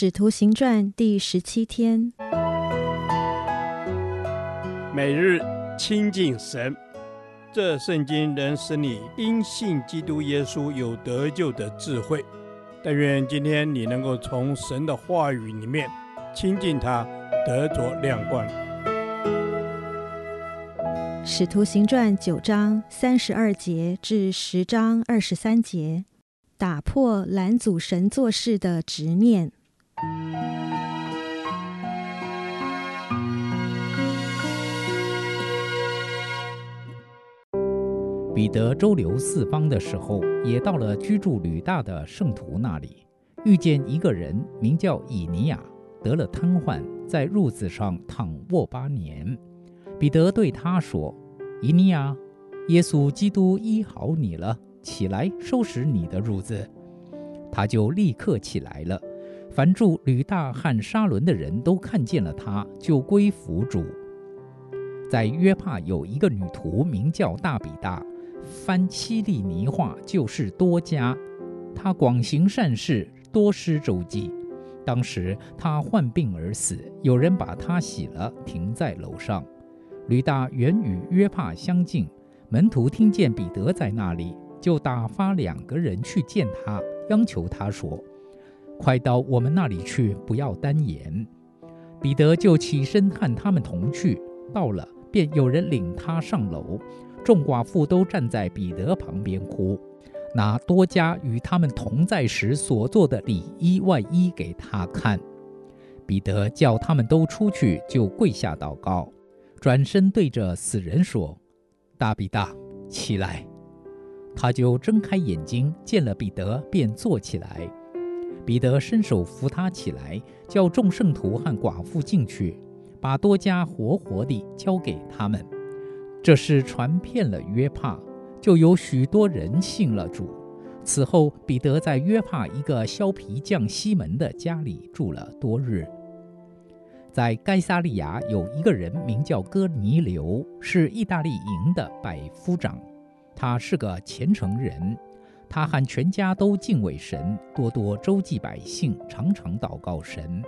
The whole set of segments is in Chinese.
使徒行传第十七天，每日亲近神，这圣经能使你因信基督耶稣有得救的智慧。但愿今天你能够从神的话语里面亲近他，得着亮光。使徒行传九章三十二节至十章二十三节，打破拦阻神做事的执念。彼得周游四方的时候，也到了居住吕大的圣徒那里，遇见一个人名叫以尼亚，得了瘫痪，在褥子上躺卧八年。彼得对他说：“以尼亚，耶稣基督医好你了，起来收拾你的褥子。”他就立刻起来了。凡住吕大汉沙仑的人都看见了他，就归服主。在约帕有一个女徒，名叫大比大，翻七利尼话就是多加。她广行善事，多施周济。当时她患病而死，有人把她洗了，停在楼上。吕大原与约帕相近，门徒听见彼得在那里，就打发两个人去见他，央求他说。快到我们那里去，不要单言。彼得就起身和他们同去，到了，便有人领他上楼。众寡妇都站在彼得旁边哭，拿多加与他们同在时所做的里衣外衣给他看。彼得叫他们都出去，就跪下祷告，转身对着死人说：“大比大，起来。”他就睁开眼睛，见了彼得，便坐起来。彼得伸手扶他起来，叫众圣徒和寡妇进去，把多加活活地交给他们。这事传遍了约帕，就有许多人信了主。此后，彼得在约帕一个削皮匠西门的家里住了多日。在该撒利亚有一个人名叫哥尼流，是意大利营的百夫长，他是个虔诚人。他和全家都敬畏神，多多周济百姓，常常祷告神。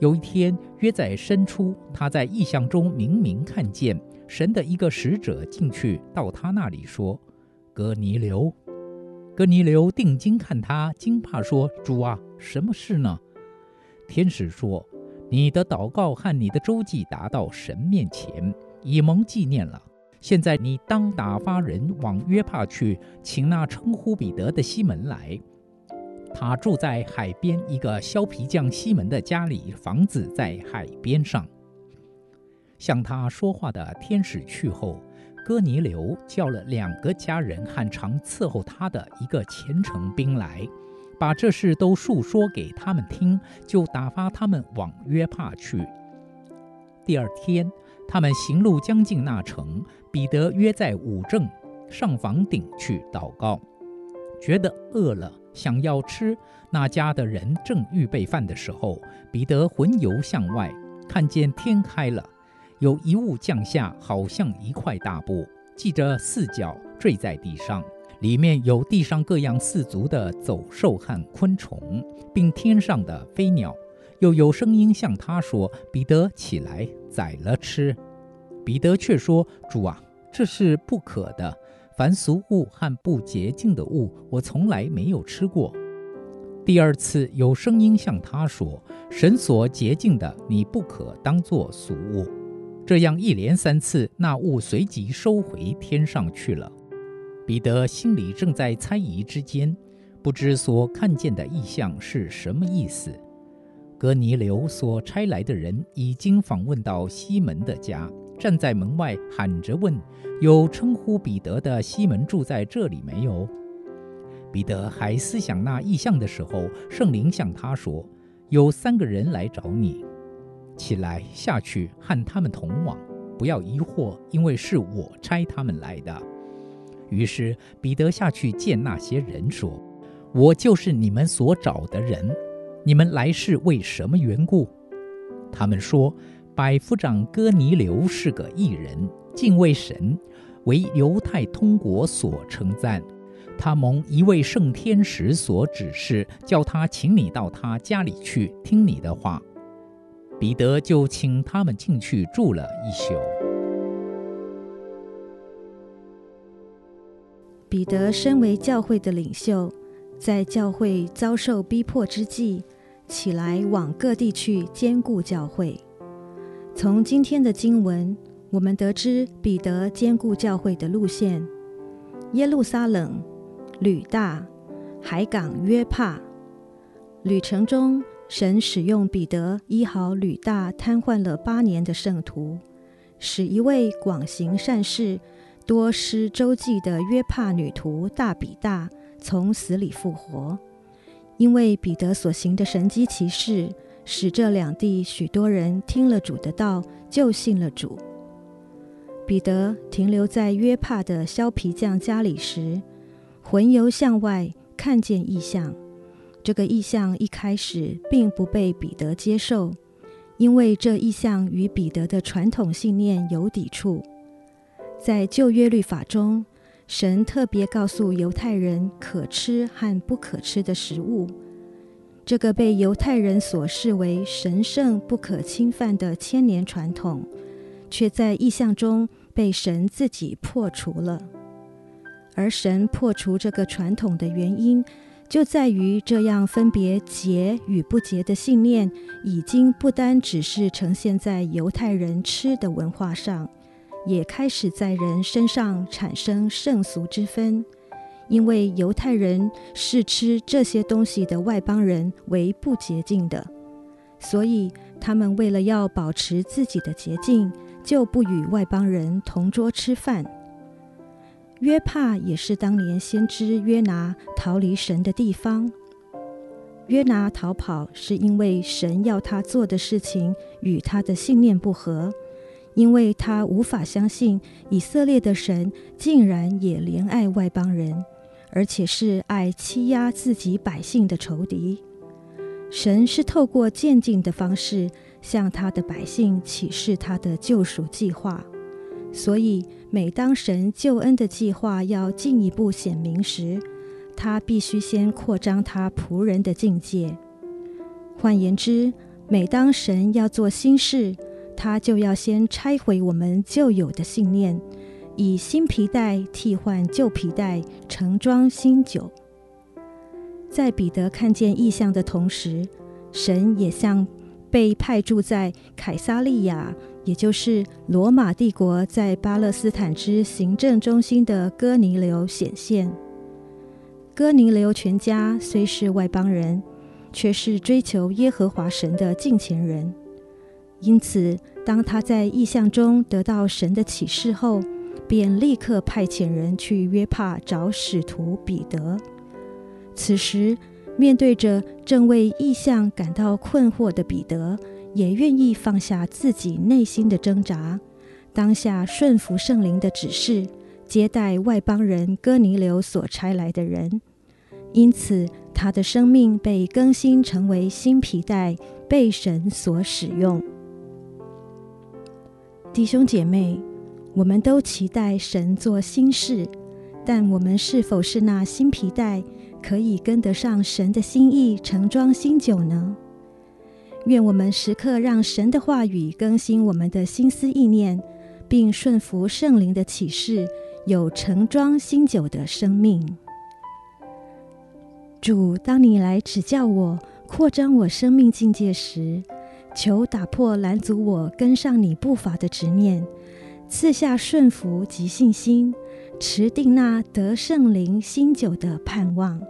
有一天，约在申初，他在异象中明明看见神的一个使者进去到他那里说：“哥尼流。”哥尼流定睛看他，惊怕说：“主啊，什么事呢？”天使说：“你的祷告和你的周济达到神面前，以蒙纪念了。”现在你当打发人往约帕去，请那称呼彼得的西门来。他住在海边一个削皮匠西门的家里，房子在海边上。向他说话的天使去后，哥尼流叫了两个家人和常伺候他的一个虔诚兵来，把这事都述说给他们听，就打发他们往约帕去。第二天，他们行路将近那城。彼得约在午正上房顶去祷告，觉得饿了，想要吃。那家的人正预备饭的时候，彼得魂游向外，看见天开了，有一物降下，好像一块大布，系着四角，坠在地上，里面有地上各样四足的走兽和昆虫，并天上的飞鸟。又有声音向他说：“彼得，起来，宰了吃。”彼得却说：“主啊，这是不可的。凡俗物和不洁净的物，我从来没有吃过。”第二次有声音向他说：“神所洁净的，你不可当作俗物。”这样一连三次，那物随即收回天上去了。彼得心里正在猜疑之间，不知所看见的异象是什么意思。格尼流所差来的人已经访问到西门的家。站在门外喊着问：“有称呼彼得的西门住在这里没有？”彼得还思想那异象的时候，圣灵向他说：“有三个人来找你，起来下去和他们同往，不要疑惑，因为是我差他们来的。”于是彼得下去见那些人说：“我就是你们所找的人，你们来是为什么缘故？”他们说。百夫长哥尼流是个异人，敬畏神，为犹太通国所称赞。他蒙一位圣天使所指示，叫他请你到他家里去听你的话。彼得就请他们进去住了一宿。彼得身为教会的领袖，在教会遭受逼迫之际，起来往各地去兼顾教会。从今天的经文，我们得知彼得兼顾教会的路线：耶路撒冷、吕大、海港约帕。旅程中，神使用彼得医好吕大瘫痪了八年的圣徒，使一位广行善事。多施周济的约帕女徒大比大从死里复活，因为彼得所行的神迹奇事，使这两地许多人听了主的道，就信了主。彼得停留在约帕的削皮匠家里时，魂游向外，看见异象。这个异象一开始并不被彼得接受，因为这异象与彼得的传统信念有抵触。在旧约律法中，神特别告诉犹太人可吃和不可吃的食物。这个被犹太人所视为神圣不可侵犯的千年传统，却在异象中被神自己破除了。而神破除这个传统的原因，就在于这样分别洁与不洁的信念，已经不单只是呈现在犹太人吃的文化上。也开始在人身上产生圣俗之分，因为犹太人视吃这些东西的外邦人为不洁净的，所以他们为了要保持自己的洁净，就不与外邦人同桌吃饭。约帕也是当年先知约拿逃离神的地方。约拿逃跑是因为神要他做的事情与他的信念不合。因为他无法相信以色列的神竟然也怜爱外邦人，而且是爱欺压自己百姓的仇敌。神是透过渐进的方式向他的百姓启示他的救赎计划，所以每当神救恩的计划要进一步显明时，他必须先扩张他仆人的境界。换言之，每当神要做新事，他就要先拆毁我们旧有的信念，以新皮带替换旧皮带，盛装新酒。在彼得看见异象的同时，神也向被派驻在凯撒利亚，也就是罗马帝国在巴勒斯坦之行政中心的哥尼流显现。哥尼流全家虽是外邦人，却是追求耶和华神的敬虔人。因此，当他在异象中得到神的启示后，便立刻派遣人去约帕找使徒彼得。此时，面对着正为异象感到困惑的彼得，也愿意放下自己内心的挣扎，当下顺服圣灵的指示，接待外邦人哥尼流所差来的人。因此，他的生命被更新，成为新皮带，被神所使用。弟兄姐妹，我们都期待神做新事，但我们是否是那新皮带，可以跟得上神的心意，盛装新酒呢？愿我们时刻让神的话语更新我们的心思意念，并顺服圣灵的启示，有盛装新酒的生命。主，当你来指教我、扩张我生命境界时，求打破拦阻我跟上你步伐的执念，赐下顺服及信心，持定那得圣灵新酒的盼望。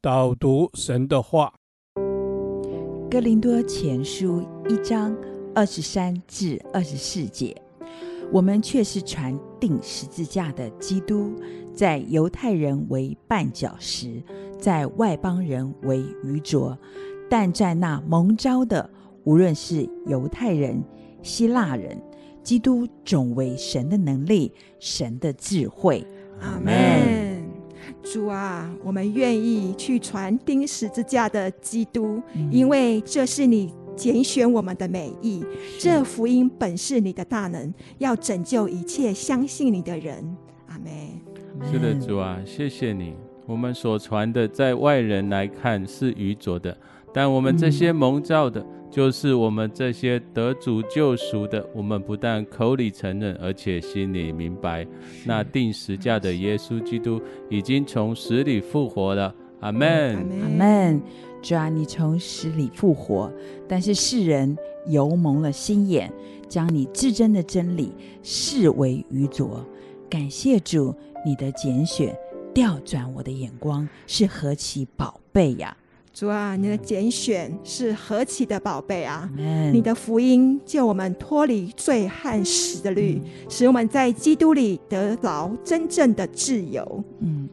导读神的话。哥林多前书一章二十三至二十四节，我们却是传定十字架的基督，在犹太人为绊脚石，在外邦人为愚拙，但在那蒙召的，无论是犹太人、希腊人，基督总为神的能力、神的智慧。阿门。主啊，我们愿意去传钉十字架的基督，嗯、因为这是你拣选我们的美意。这福音本是你的大能，要拯救一切相信你的人。阿门。是的，主啊，谢谢你。我们所传的，在外人来看是愚拙的，但我们这些蒙召的。嗯就是我们这些得主救赎的，我们不但口里承认，而且心里明白，那定时价的耶稣基督已经从死里复活了。阿门，阿门。主啊，你从死里复活，但是世人油蒙了心眼，将你至真的真理视为愚拙。感谢主，你的拣选调转我的眼光，是何其宝贝呀！主啊，你的拣选是何其的宝贝啊！你的福音救我们脱离罪和死的律，嗯、使我们在基督里得着真正的自由。嗯，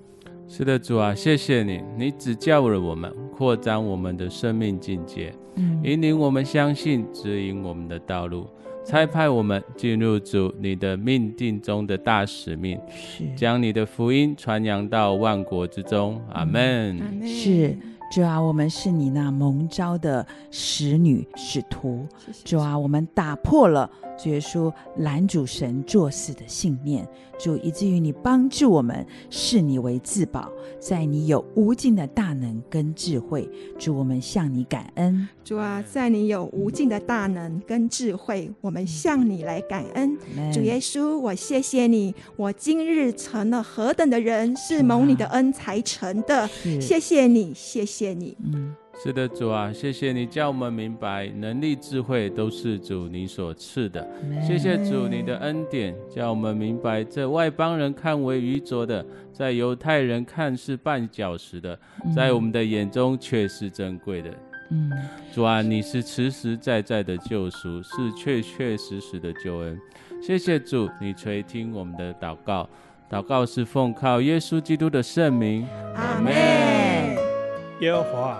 是的，主啊，谢谢你，你指教了我们，扩张我们的生命境界，嗯、引领我们相信，指引我们的道路，差派我们进入主你的命定中的大使命，是。将你的福音传扬到万国之中。阿门。嗯、是。主啊，我们是你那蒙召的使女使徒。主啊，我们打破了主耶稣拦主神做事的信念。主，以至于你帮助我们视你为至宝，在你有无尽的大能跟智慧。主，我们向你感恩。主啊，在你有无尽的大能跟智慧，我们向你来感恩。嗯、主耶稣，我谢谢你，我今日成了何等的人，是蒙你的恩才成的。谢谢你，谢谢。谢你，嗯，是的，主啊，谢谢你叫我们明白，能力、智慧都是主你所赐的。谢谢主你的恩典，叫我们明白，这外邦人看为愚拙的，在犹太人看是绊脚石的，在我们的眼中却是珍贵的。嗯，主啊，你是实实在在的救赎，是确确实实的救恩。谢谢主，你垂听我们的祷告，祷告是奉靠耶稣基督的圣名。阿门。耶和华，